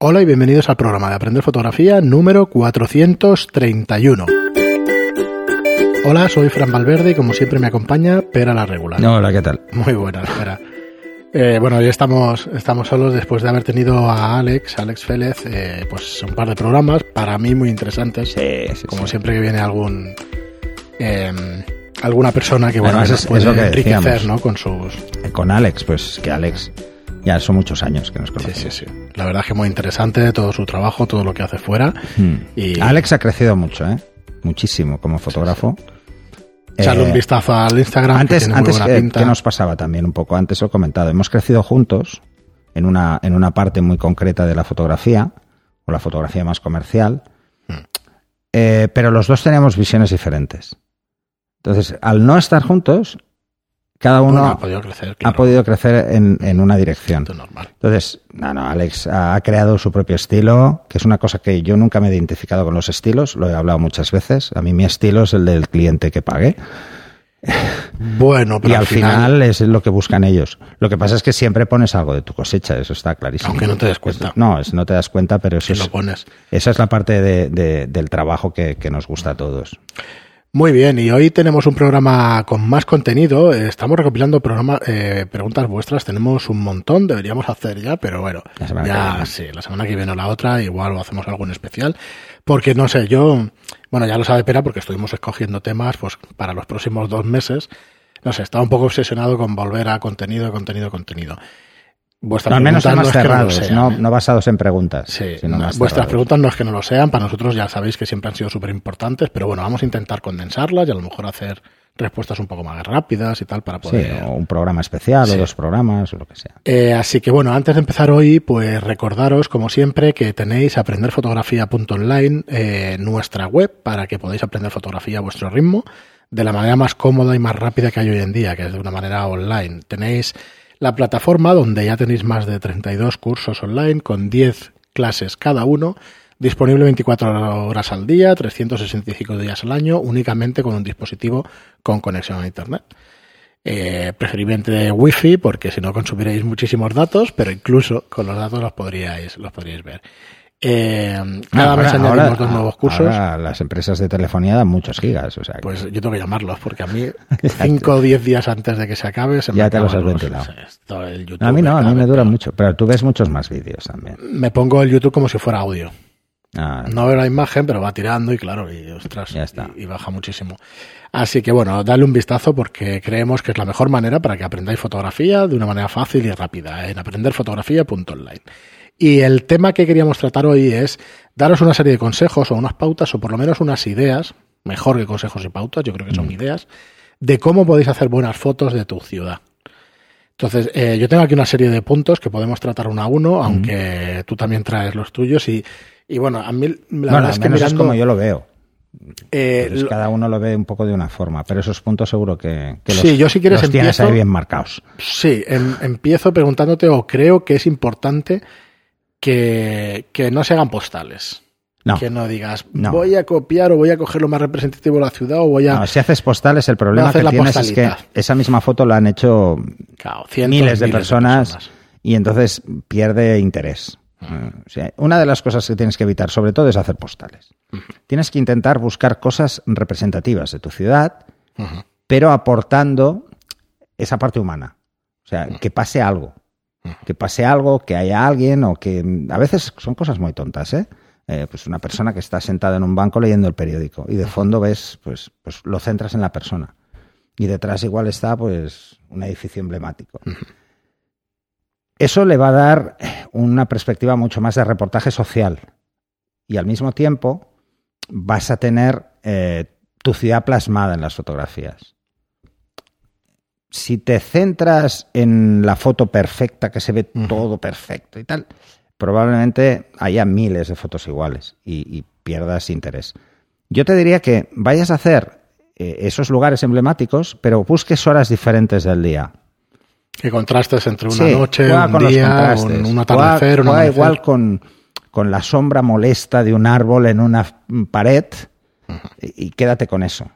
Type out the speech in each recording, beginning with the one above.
Hola y bienvenidos al programa de Aprender Fotografía número 431. Hola, soy Fran Valverde y como siempre me acompaña Pera la Regular. Hola, ¿qué tal? Muy buenas, Pera. Eh, bueno, hoy estamos, estamos solos después de haber tenido a Alex, Alex Félez, eh, pues un par de programas para mí muy interesantes. Sí, sí, como sí. siempre que viene algún eh, alguna persona que bueno Además, nos es- puede es lo que enriquecer, decíamos. ¿no? Con sus Eh, Con Alex, pues que Alex ya son muchos años que nos sí, conocemos. sí, sí. La verdad es que muy interesante todo su trabajo, todo lo que hace fuera. Hmm. Y Alex ha crecido mucho, ¿eh? Muchísimo como fotógrafo. echarle Eh, un vistazo al Instagram. que Antes, muy antes buena ¿qué, pinta. qué nos pasaba también un poco? Antes lo he comentado. Hemos crecido juntos en una, en una parte muy concreta de la fotografía, o la fotografía más comercial, Hmm. eh, pero los dos teníamos visiones diferentes. Entonces, al no estar juntos, cada uno Bueno, ha podido crecer, ha podido crecer en, en una dirección. Normal. Entonces, no, no, Alex ha ha creado su propio estilo, que es una cosa que yo nunca me he identificado con los estilos, lo he hablado muchas veces. A mí mi estilo es el del cliente que pague. Bueno, pero y al final, es lo que buscan ellos. Lo que pasa es que siempre pones algo de tu cosecha, eso está clarísimo. Aunque no te des cuenta. No, no te das cuenta, pero eso si es, lo pones. esa es la parte de- de- del trabajo que, que nos gusta a todos. Muy bien, y hoy tenemos un programa con más contenido. Estamos recopilando programa, eh, preguntas vuestras. Tenemos un montón, deberíamos hacer ya, pero bueno, La ya sí, la semana que viene o la otra, igual o hacemos algo en especial. Porque no sé, yo, bueno, ya lo sabe Pera, porque estuvimos escogiendo temas pues para los próximos dos meses. No sé, estaba un poco obsesionado con volver a contenido, contenido, contenido. Vuestra No, al menos pregunta temas no cerrados, sean, no, no basados en preguntas. Sí, sino no, más vuestras cerrados. preguntas no es que no lo sean, para nosotros ya sabéis que siempre han sido súper importantes, pero bueno, vamos a intentar condensarlas y a lo mejor hacer respuestas un poco más rápidas y tal para Sí, poder... o un programa especial, Sí. o dos programas, o lo que sea. Eh, así que bueno, antes de empezar hoy, pues recordaros, como siempre, que tenéis aprenderfotografía.online, eh, nuestra web, para que podáis aprender fotografía a vuestro ritmo, de la manera más cómoda y más rápida que hay hoy en día, que es de una manera online. Tenéis la plataforma donde ya tenéis más de 32 cursos online con 10 clases cada uno, disponible 24 horas al día, 365 días al año, únicamente con un dispositivo con conexión a Internet. Eh, preferiblemente Wi-Fi, porque si no consumiréis muchísimos datos, pero incluso con los datos los podríais, los podríais ver. Eh, cada Ahora- mes añadimos ahora- dos nuevos cursos. ahora las empresas de telefonía dan muchos gigas, o sea, que- Pues yo tengo que llamarlos, porque a mí 5 o 10 días antes de que se acabe se me Ya te los has ventilado. esto, el YouTube, a mí no, a cada mí me dura mucho, pero tú ves muchos más vídeos también. Me pongo el YouTube como si fuera audio. Ah, No veo la imagen, pero va tirando y claro, y ostras, Ya está. Y, y baja muchísimo. Así que bueno, dale un vistazo porque creemos que es la mejor manera para que aprendáis fotografía de una manera fácil y rápida en aprenderfotografía.online. Y el tema que queríamos tratar hoy es daros una serie de consejos o unas pautas o por lo menos unas ideas, mejor que consejos y pautas, yo creo que son Mm. ideas, de cómo podéis hacer buenas fotos de tu ciudad. Entonces, eh, yo tengo aquí una serie de puntos que podemos tratar uno a uno, aunque tú también traes los tuyos y, y bueno, a mí la bueno, verdad es que menos es mirando... como yo lo veo. eh, lo- cada uno lo ve un poco de una forma, pero esos puntos seguro que, que los, Sí, yo si quieres los tienes empiezo- ahí bien marcados. Sí, em- empiezo preguntándote o creo que es importante que, que no se hagan postales. No, Que no digas, No. voy a copiar o voy a coger lo más representativo de la ciudad o voy a... no, si haces postales, el problema que la tienes es que esa misma foto la han hecho Claro, cientos, miles de personas, personas. y entonces pierde interés. Eh, o sea, una de las cosas que tienes que evitar, sobre todo, es hacer postales. Tienes que intentar buscar cosas representativas de tu ciudad, pero aportando esa parte humana. O sea, que pase algo. Que pase algo, que haya alguien, o que a veces son cosas muy tontas, ¿eh? Eh, pues una persona que está sentada en un banco leyendo el periódico y de fondo ves, pues, pues lo centras en la persona. Y detrás igual está, pues, un edificio emblemático. Eso le va a dar una perspectiva mucho más de reportaje social. Y al mismo tiempo vas a tener eh, tu ciudad plasmada en las fotografías. Si te centras en la foto perfecta, que se ve todo perfecto y tal, probablemente haya miles de fotos iguales y, y pierdas interés. Yo te diría que vayas a hacer eh, esos lugares emblemáticos, pero busques horas diferentes del día. Que contrastes entre una Sí, noche, un día, un, un atardecer, Juega- un juega amanecer. igual con, con la sombra molesta de un árbol en una pared y, y quédate con eso.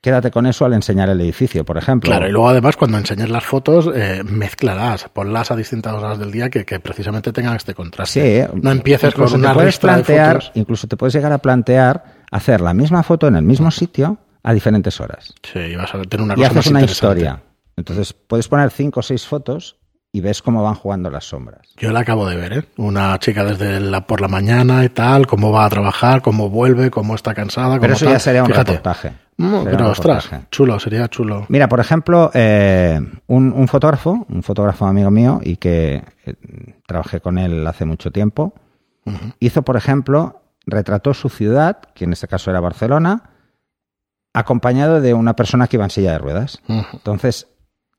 Quédate con eso al enseñar el edificio, por ejemplo. Claro, y luego además cuando enseñes las fotos, eh, mezclarás, ponlas a distintas horas del día que, que precisamente tengan este contraste. Sí, no empieces con te una puedes ristra de plantear, fotos. incluso te puedes llegar a plantear hacer la misma foto en el mismo sitio a diferentes horas. Sí, y vas a tener una y cosa haces más una historia. Entonces puedes poner cinco o seis fotos y ves cómo van jugando las sombras. Yo la acabo de ver, ¿eh? Una chica desde la por la mañana y tal, cómo va a trabajar, cómo vuelve, cómo está cansada. Pero cómo eso tal. ya sería un Fíjate. reportaje. Mm, Sería pero un ostras, reportaje. chulo, sería chulo. Mira, por ejemplo, eh, un, un fotógrafo, un fotógrafo amigo mío y que eh, trabajé con él hace mucho tiempo, hizo, por ejemplo, retrató su ciudad, que en este caso era Barcelona, acompañado de una persona que iba en silla de ruedas. Entonces,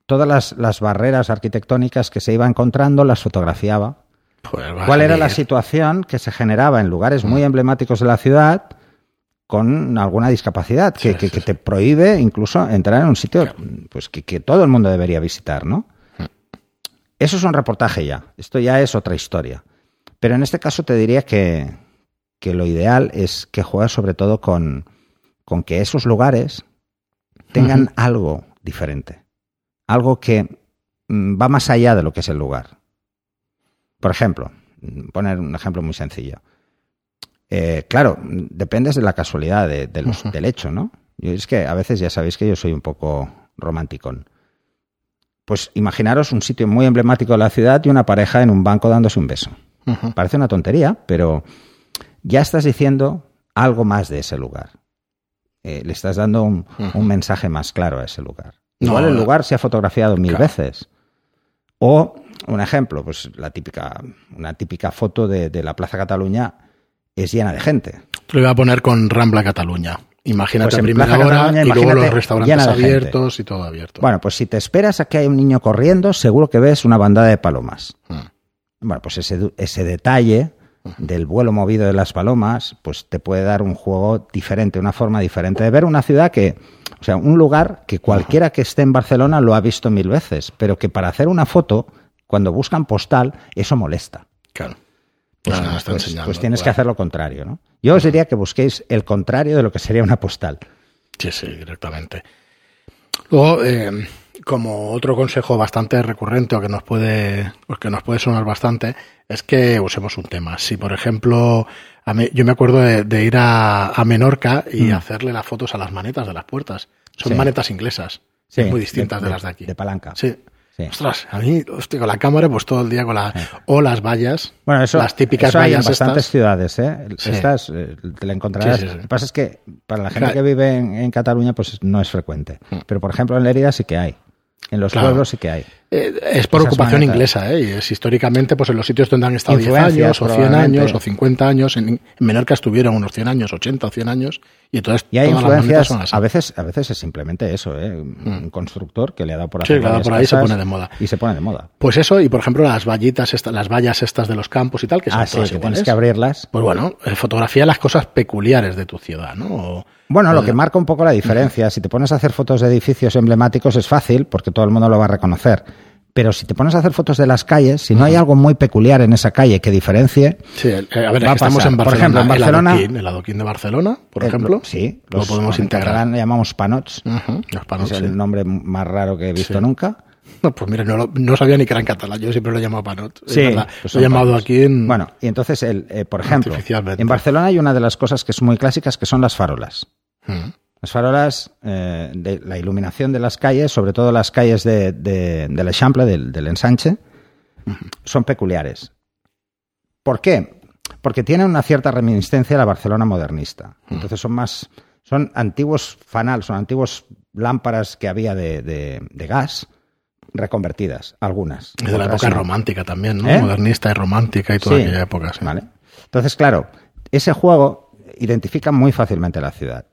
todas las, las barreras arquitectónicas que se iba encontrando las fotografiaba. Pues ¿Cuál era la situación que se generaba en lugares muy emblemáticos de la ciudad con alguna discapacidad que, Sí, que- sí, que sí. te prohíbe incluso entrar en un sitio pues que, que todo el mundo debería visitar, ¿no? Eso es un reportaje ya. Esto ya es otra historia. Pero en este caso te diría que, que lo ideal es que juegues sobre todo con, con que esos lugares tengan algo diferente. Algo que mm, va más allá de lo que es el lugar. Por ejemplo, mm, poner un ejemplo muy sencillo. Eh, claro, dependes de la casualidad de- de los- Ujú. del hecho, ¿no? Yo es que a veces ya sabéis que yo soy un poco romanticón. Pues imaginaros un sitio muy emblemático de la ciudad y una pareja en un banco dándose un beso. Parece una tontería, pero ya estás diciendo algo más de ese lugar. Eh, le estás dando un mensaje más claro a ese lugar. No, Igual el lugar se ha fotografiado mil Claro. veces. O un ejemplo, pues la típica, una típica foto de, de la Plaza Cataluña es llena de gente. Te lo iba a poner con Rambla Cataluña. Imagínate Pues en primera Plaza hora Cataluña, y luego los restaurantes gente. abiertos y todo abierto. Bueno, pues si te esperas a que haya un niño corriendo, seguro que ves una bandada de palomas. Mm. Bueno, pues ese, ese detalle del vuelo movido de las palomas, pues te puede dar un juego diferente, una forma diferente de ver una ciudad que, o sea, un lugar que cualquiera que esté en Barcelona lo ha visto mil veces, pero que para hacer una foto, cuando buscan postal, eso molesta. Claro. Pues, Ah, está pues- pues tienes que hacer lo contrario, ¿no? Yo os diría que busquéis el contrario de lo que sería una postal. Sí, sí, directamente. Luego, eh, como otro consejo bastante recurrente o que nos puede, o que nos puede sonar bastante, es que usemos un tema. Si, por ejemplo, a mí- yo me acuerdo de, de ir a, a Menorca y Mm. hacerle las fotos a las manetas de las puertas. Son Sí. manetas inglesas, Sí, muy distintas de, las de aquí. De palanca. sí. Sí. Ostras, a mí, hostia, con la cámara, pues todo el día con la. O las vallas. Bueno, eso, las típicas eso hay en vallas bastantes estas. ciudades, ¿eh? Estas eh, te la encontrarás. Lo que pasa es que para la gente que vive en, en Cataluña, pues no es frecuente. Pero, por ejemplo, en Lerida sí que hay. En los Claro. pueblos sí que hay. Eh, es por Esas ocupación manetas. inglesa, ¿eh? Y es históricamente, pues en los sitios donde han estado 10 Influencias, años, o 100 probablemente. años, o 50 años. En, en Menorca estuvieron unos 100 años, 80 o 100 años. Y entonces Y hay todas las influencias, son así. a veces, a veces es simplemente eso, ¿eh? Un constructor que le ha dado por Sí, varias por ahí se pone de moda. Y se pone de moda. Pues eso, y por ejemplo, las vallitas, estas, las vallas estas de los campos y tal, que son Ah, sí, todas que iguales. tienes que abrirlas. Pues bueno, eh, fotografía las cosas peculiares de tu ciudad, ¿no? O- Bueno, lo o- que marca un poco la diferencia, si te pones a hacer fotos de edificios emblemáticos es fácil porque todo el mundo lo va a reconocer. Pero si te pones a hacer fotos de las calles, si no hay algo muy peculiar en esa calle que diferencie, Sí, eh, a ver, Va estamos en Por Barcelona. ejemplo, en Barcelona- El adoquín, el adoquín de Barcelona, por eh, ejemplo. lo- sí, lo podemos integrar. le llamamos panots, Ujú, los panos, es sí. el nombre más raro que he visto Sí. nunca. No, pues mira, no, lo- no sabía ni que era en catalán. Yo siempre lo he llamado panot. Sí, pues lo he llamado panots. aquí en. Bueno, y entonces, el, eh, por ejemplo, en Barcelona hay una de las cosas que es muy clásicas que son las farolas. Mm, Las farolas, eh, de la iluminación de las calles, sobre todo las calles de, de, del Eixample, del, del ensanche, son peculiares. ¿Por qué? Porque tienen una cierta reminiscencia a la Barcelona modernista. Entonces son más, son antiguos fanal, son antiguos lámparas que había de, de- gas reconvertidas, algunas. Es de la época no. romántica también, ¿no? ¿Eh? Modernista y romántica y toda Sí, aquella época. sí. Vale. Entonces, claro, ese juego identifica muy fácilmente la ciudad.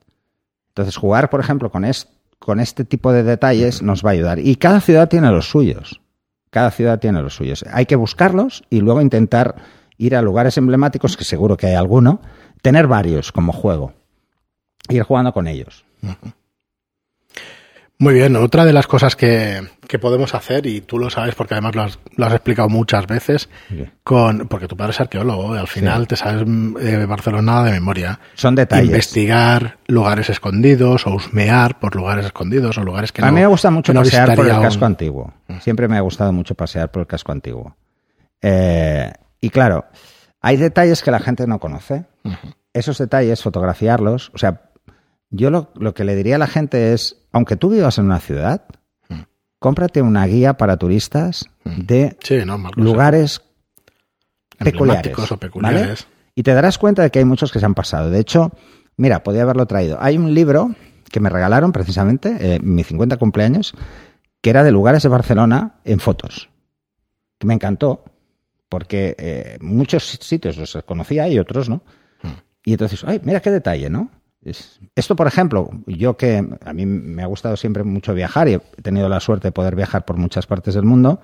Entonces, jugar, por ejemplo, con, es- con este tipo de detalles nos va a ayudar. Y cada ciudad tiene los suyos. Cada ciudad tiene los suyos. Hay que buscarlos y luego intentar ir a lugares emblemáticos, que seguro que hay alguno, tener varios como juego. Ir jugando con ellos. Muy bien, otra de las cosas que, que podemos hacer, y tú lo sabes porque además lo has, lo has explicado muchas veces, Sí. con porque tu padre es arqueólogo, y al final te sabes mm, eh, Barcelona de memoria. Son detalles. Investigar lugares escondidos o husmear por lugares escondidos o lugares que a no mí me gusta mucho no pasear por el casco un- antiguo. Siempre me ha gustado mucho pasear por el casco antiguo. Eh, y claro, hay detalles que la gente no conoce. Esos detalles, fotografiarlos. O sea, yo lo, lo que le diría a la gente es, aunque tú vivas en una ciudad, cómprate una guía para turistas de Sí, no, Marcos, lugares peculiares. emblemáticos o peculiares. ¿vale? Y te darás cuenta de que hay muchos que se han pasado. De hecho, mira, podía haberlo traído. Hay un libro que me regalaron precisamente, eh, mi 50 cumpleaños, que era de lugares de Barcelona en fotos. Que me encantó, porque eh, muchos sitios los conocía y otros no. Y entonces, ay, mira qué detalle, ¿no? Es- Esto, por ejemplo, yo que a mí me ha gustado siempre mucho viajar y he tenido la suerte de poder viajar por muchas partes del mundo,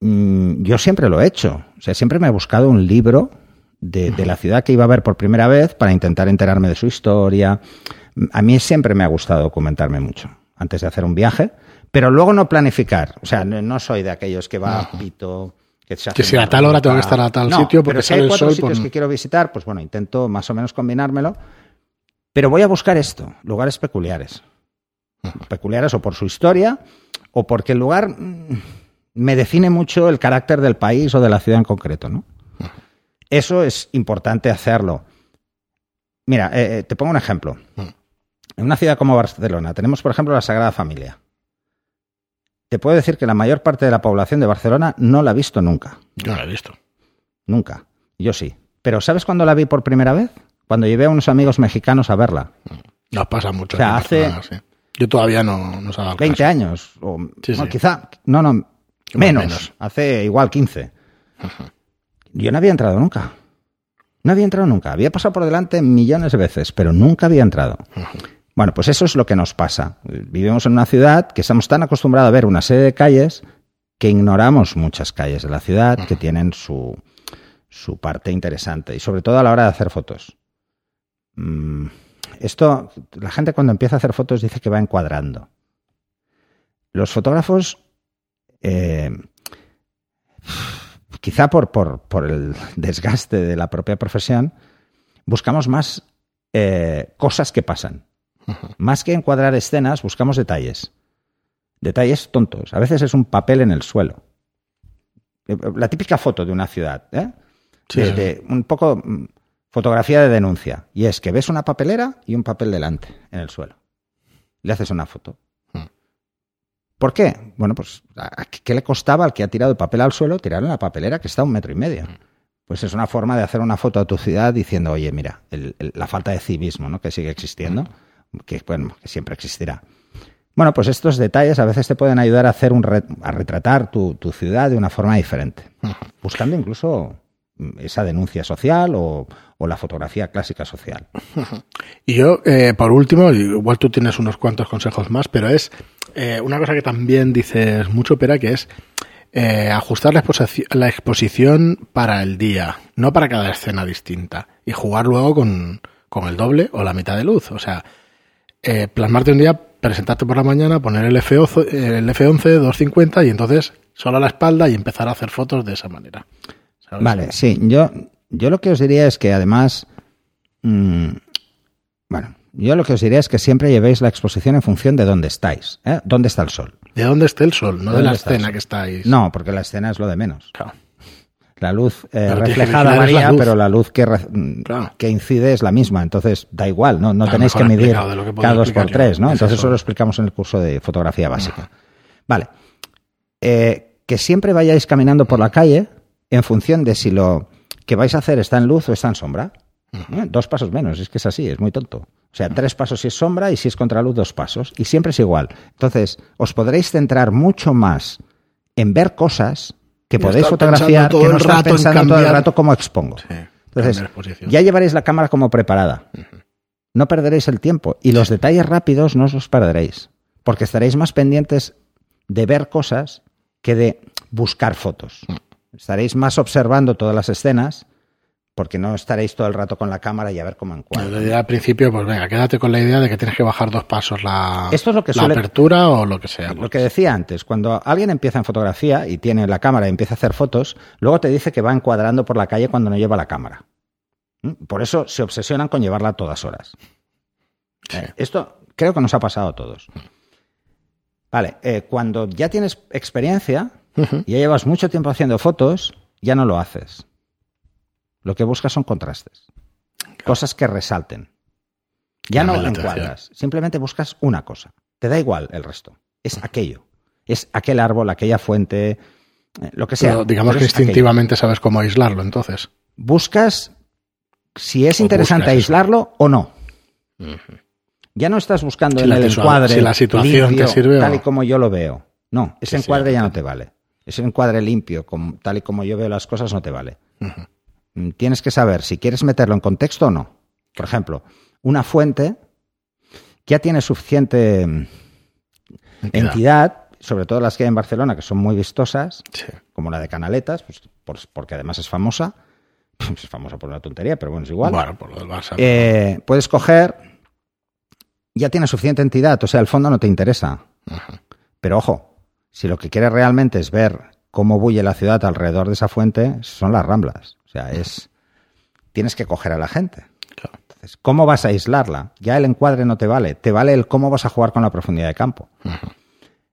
mm, yo siempre lo he hecho. O sea, siempre me he buscado un libro de, de la ciudad que iba a ver por primera vez para intentar enterarme de su historia. A mí siempre me ha gustado documentarme mucho antes de hacer un viaje, pero luego no planificar. O sea, no, no soy de aquellos que va a Pito. Que, se Que si a tal hora tengo que estar a tal No, sitio porque pero si hay el cuatro sol, sitios pues- que quiero visitar, pues bueno, intento más o menos combinármelo. Pero voy a buscar esto, lugares peculiares. Peculiares o por su historia o porque el lugar mm, me define mucho el carácter del país o de la ciudad en concreto, ¿no? Eso es importante hacerlo. Mira, eh, eh, te pongo un ejemplo. En una ciudad como Barcelona tenemos, por ejemplo, la Sagrada Familia. Te puedo decir que la mayor parte de la población de Barcelona no la ha visto nunca. Yo no lo he visto. Nunca. Yo sí. Pero ¿sabes cuándo la vi por primera vez? Cuando llevé a unos amigos mexicanos a verla. Nos pasa mucho. O sea, hace- sí. Yo todavía no, no dado 20 caso. años. O, Sí, no, sí. quizá. No, no. Menos. menos. Hace igual 15. Yo no había entrado nunca. No había entrado nunca. Había pasado por delante millones de veces, pero nunca había entrado. Bueno, pues eso es lo que nos pasa. Vivimos en una ciudad que estamos tan acostumbrados a ver una serie de calles que ignoramos muchas calles de la ciudad que tienen su, su parte interesante y sobre todo a la hora de hacer fotos. Mm, Esto, la gente cuando empieza a hacer fotos dice que va encuadrando. Los fotógrafos, eh, quizá por, por, por el desgaste de la propia profesión, buscamos más eh, cosas que pasan. Más que encuadrar escenas, buscamos detalles. Detalles tontos. A veces es un papel en el suelo. Eh, La típica foto de una ciudad. ¿eh? Sí, de, sí. de un poco mm, fotografía de denuncia. Y es que ves una papelera y un papel delante, en el suelo. Le haces una foto. Hmm. ¿Por qué? Bueno, pues, ¿a- a ¿qué le costaba al que ha tirado el papel al suelo tirar en la papelera que está a un metro y medio? Pues es una forma de hacer una foto a tu ciudad diciendo, oye, mira, el- el- la falta de civismo ¿no? que sigue existiendo, que, bueno, que siempre existirá. Bueno, pues estos detalles a veces te pueden ayudar a hacer un re- a retratar tu, tu ciudad de una forma diferente, buscando incluso esa denuncia social o, la fotografía clásica social. Y yo, eh, por último, igual tú tienes unos cuantos consejos más, pero es eh, una cosa que también dices mucho, Pera, que es eh, ajustar la, la exposición para el día, no para cada escena distinta, y jugar luego con, con el doble o la mitad de luz. O sea, eh, plasmarte un día, presentarte por la mañana, poner el F11, el F11 250 y entonces solo a la espalda y empezar a hacer fotos de esa manera. ¿Sabes? Vale, sí, yo, yo lo que os diría es que además, mm, bueno, yo lo que os diría es que siempre llevéis la exposición en función de dónde estáis, ¿eh? ¿Dónde está el sol? ¿De dónde esté el sol? No de ¿Dónde la está escena que estáis. No, porque la escena es lo de menos. Claro. La luz eh, reflejada varía, pero la luz que, re- mm, Claro. que incide es la misma, entonces da igual, no, no Claro, tenéis que medir que cada dos por tres, ¿no? Es Entonces eso. eso lo explicamos en el curso de fotografía básica. Vale. Eh, que siempre vayáis caminando por la calle en función de si lo que vais a hacer está en luz o está en sombra. ¿Eh? Dos pasos menos, es que es así, es muy tonto. O sea, tres pasos si es sombra y si es contraluz, dos pasos. Y siempre es igual. Entonces, os podréis centrar mucho más en ver cosas que podéis fotografiar que no estar pensando todo el rato cómo expongo. Sí, Entonces, ya llevaréis la cámara como preparada. No perderéis el tiempo. Y los detalles rápidos no os los perderéis. Porque estaréis más pendientes de ver cosas que de buscar fotos. Estaréis más observando todas las escenas porque no estaréis todo el rato con la cámara y a ver cómo diría al principio, pues venga, quédate con la idea de que tienes que bajar dos pasos la, Esto es lo que la suele- apertura o lo que sea. Lo que decía antes, cuando alguien empieza en fotografía y tiene la cámara y empieza a hacer fotos, luego te dice que va encuadrando por la calle cuando no lleva la cámara. ¿Mm? Por eso se obsesionan con llevarla a todas horas. Sí. Eh, Esto creo que nos ha pasado a todos. Vale, eh, cuando ya tienes experiencia Y ya llevas mucho tiempo haciendo fotos, ya no lo haces. Lo que buscas son contrastes. Cosas que resalten. Ya no atención. encuadras, simplemente buscas una cosa. Te da igual el resto. Es aquello. Es aquel árbol, aquella fuente, eh, lo que sea. Pero digamos Pero que aquello. instintivamente sabes cómo aislarlo, entonces. Buscas si es O interesante eso. aislarlo o no. Ya no estás buscando Si en el encuadre si la situación limpio, te sirve tal y como yo lo veo. No, ese encuadre ya no te vale. Ese encuadre limpio, tal y como yo veo las cosas, no te vale. Mm, Tienes que saber si quieres meterlo en contexto o no. Por ejemplo, una fuente ya tiene suficiente mm, Entidad. entidad, sobre todo las que hay en Barcelona, que son muy vistosas, Sí. como la de Canaletas, pues, por- porque además es famosa. Es famosa por una tontería, pero bueno, es igual. Bueno, por lo del Barça. Eh, puedes coger, ya tiene suficiente entidad, o sea, el fondo no te interesa. Pero ojo, si lo que quieres realmente es ver cómo bulle la ciudad alrededor de esa fuente, son las ramblas. O sea, es. Tienes que coger a la gente. Claro. Entonces, ¿cómo vas a aislarla? Ya el encuadre no te vale. Te vale el cómo vas a jugar con la profundidad de campo.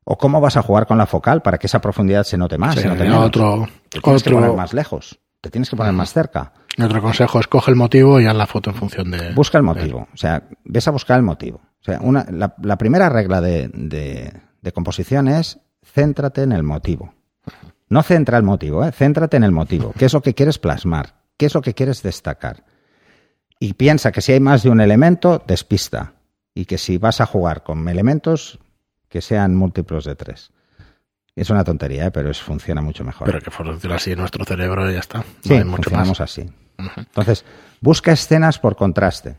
O cómo vas a jugar con la focal para que esa profundidad se note más. Sí, se note y otro, Te tienes que poner más lejos. Te tienes que poner más cerca. otro consejo es coge el motivo y haz la foto en función de. Busca el motivo. O sea, ves a buscar el motivo. O sea, una, la, la primera regla de, de- de composición es céntrate en el motivo. No centra el motivo, ¿eh? céntrate en el motivo. ¿Qué es lo que quieres plasmar? ¿Qué es lo que quieres destacar? Y piensa que si hay más de un elemento, despista. Y que si vas a jugar con elementos, que sean múltiplos de tres. Es una tontería, ¿eh? pero es, funciona mucho mejor. Pero que funciona así nuestro cerebro y ya está. No sí, hay mucho funcionamos más. así. Entonces, busca escenas por contraste.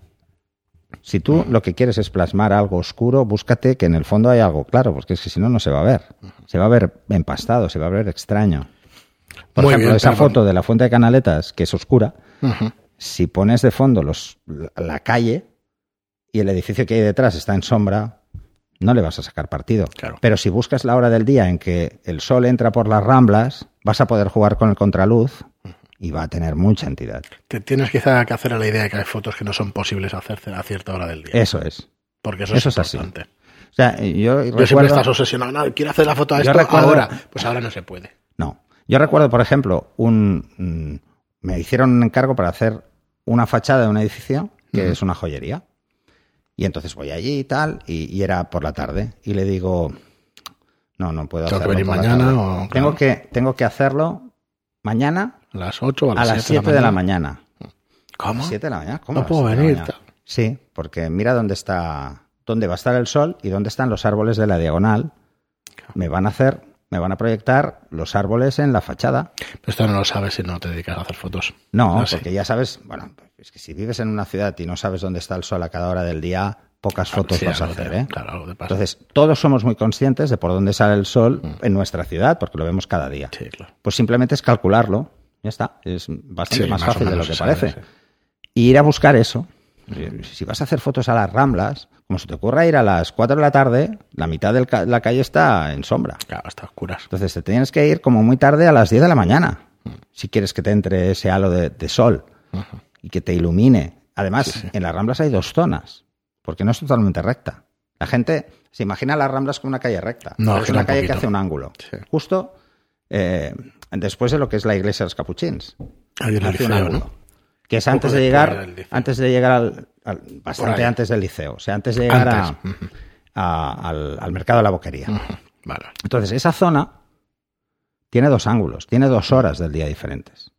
Si tú lo que quieres es plasmar algo oscuro, búscate que en el fondo hay algo claro, porque es que si no, no se va a ver. Se va a ver empastado, se va a ver extraño. Por Muy ejemplo, bien, esa foto de la fuente de Canaletas, que es oscura, si pones de fondo los, la, la calle y el edificio que hay detrás está en sombra, no le vas a sacar partido. Claro. Pero si buscas la hora del día en que el sol entra por las ramblas, vas a poder jugar con el contraluz y va a tener mucha entidad. Te tienes quizá que hacer a la idea de que hay fotos que no son posibles hacerse a cierta hora del día. Eso es. porque eso, eso es es así. importante. O sea, yo Yo siempre estás obsesionado. No, quiero hacer la foto a esto recuerdo- ahora. Pues ahora no se puede. No. Yo recuerdo, por ejemplo, un mm, me hicieron un encargo para hacer una fachada de un edificio que es una joyería. Y entonces voy allí y tal, y, y era por la tarde. Y le digo, no, no puedo Tengo que hacerlo. venir mañana tengo, que, tengo que hacerlo mañana A las 8 o a a las, las 7 de la mañana. ¿Cómo? 7 de la mañana? ¿Cómo? No a puedo venir. Sí, porque mira dónde está, dónde va a estar el sol y dónde están los árboles de la diagonal. Me van a hacer, me van a proyectar los árboles en la fachada. Pero esto no lo sabes si no te dedicas a hacer fotos. No, Ah, sí. porque ya sabes, bueno, es que si vives en una ciudad y no sabes dónde está el sol a cada hora del día, pocas fotos Sí, vas a hacer, te- ¿eh? Claro, algo te pasa. Entonces, todos somos muy conscientes de por dónde sale el sol en nuestra ciudad, porque lo vemos cada día. sí, claro. Pues simplemente es calcularlo, ya está, es bastante Sí, más fácil de lo que sabe, parece. sí. Y ir a buscar eso. Si vas a hacer fotos a las ramblas, como se te ocurra ir a las 4 de la tarde, la mitad de la calle está en sombra. Claro, está oscuras. Entonces te tienes que ir como muy tarde a las 10 de la mañana, si quieres que te entre ese halo de, de sol y que te ilumine. Además, Sí, en las ramblas hay dos zonas, porque no es totalmente recta. La gente se imagina las ramblas como una calle recta. No, pero es una un calle que hace un ángulo. Justo eh, después de lo que es la iglesia de los capuchins. Que es antes de llegar, antes de llegar al, bastante antes del liceo. O sea, antes de llegar a- a- al, al mercado de la boquería. Vale. Entonces, esa zona tiene dos ángulos, tiene dos horas del día diferentes.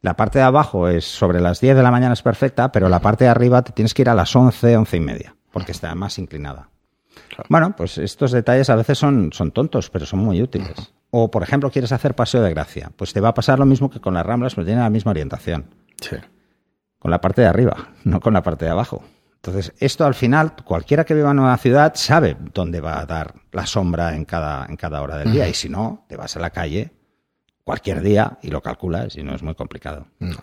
La parte de abajo es sobre las 10 de la mañana es perfecta, pero la parte de arriba te tienes que ir a las 11, 11 y media, porque está más inclinada. Claro. Bueno, pues estos detalles a veces son, son tontos, pero son muy útiles. O, por ejemplo, quieres hacer paseo de gracia. Pues te va a pasar lo mismo que con las ramblas, pero tiene la misma orientación. Sí. Con la parte de arriba, no con la parte de abajo. Entonces, esto al final, cualquiera que viva en una ciudad sabe dónde va a dar la sombra en cada, en cada hora del día. Y si no, te vas a la calle cualquier día y lo calculas y no es muy complicado. No.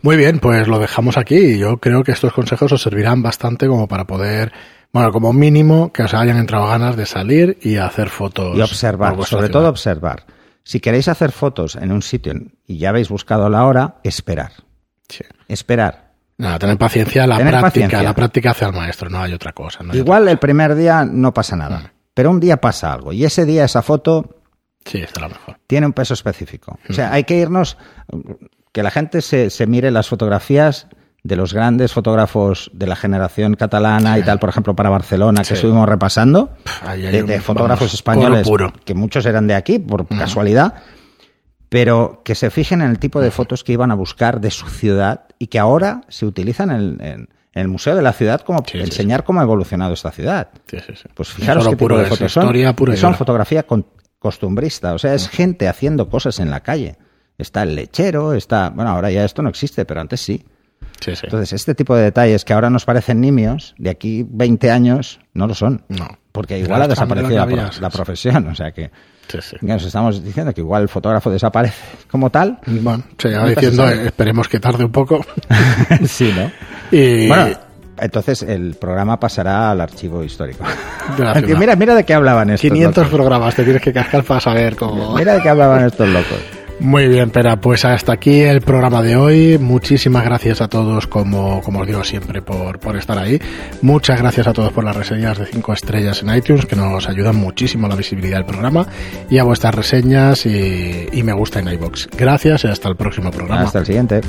Muy bien, pues lo dejamos aquí y yo creo que estos consejos os servirán bastante como para poder, bueno, como mínimo que os hayan entrado ganas de salir y hacer fotos. Y observar, sobre ciudad. todo observar. Si queréis hacer fotos en un sitio y ya habéis buscado la hora, esperar. Sí. Esperar. Nada, tener paciencia, la Tener práctica, paciencia. la práctica hace al maestro, no hay otra cosa. no hay Igual el primer día no pasa nada, Mm. pero un día pasa algo y ese día esa foto. Sí, está mejor. tiene un peso específico. O sea, hay que irnos, que la gente se, se mire las fotografías de los grandes fotógrafos de la generación catalana y tal, por ejemplo, para Barcelona, que Sí. estuvimos repasando, de, fotógrafos vamos, españoles, que muchos eran de aquí, por casualidad, pero que se fijen en el tipo de fotos que iban a buscar de su ciudad y que ahora se utilizan en, en- en el Museo de la Ciudad como Sí, sí, enseñar cómo ha evolucionado esta ciudad. Pues fijaros qué tipo de fotos son. pura y son fotografía con- costumbrista, o sea, es gente haciendo cosas en la calle. Está el lechero, está, bueno, ahora ya esto no existe, pero antes sí. Sí, sí. Entonces, este tipo de detalles que ahora nos parecen nimios, de aquí 20 años no lo son. No. Porque igual ha desaparecido había, la profesión, o sea que Sí, nos estamos diciendo que igual el fotógrafo desaparece como tal. Bueno, se va diciendo, esperemos que tarde un poco. sí, ¿no? y Bueno, entonces el programa pasará al archivo histórico. Mira, mira de qué hablaban estos 500 locos. programas te tienes que cascar para saber cómo. Mira de qué hablaban estos locos. Muy bien, Pera, pues hasta aquí el programa de hoy. Muchísimas gracias a todos, como, como os digo siempre, por, por estar ahí. Muchas gracias a todos por las reseñas de 5 estrellas en iTunes, que nos ayudan muchísimo a la visibilidad del programa, y a vuestras reseñas y, y me gusta en iBox. Gracias y hasta el próximo programa. Hasta el siguiente.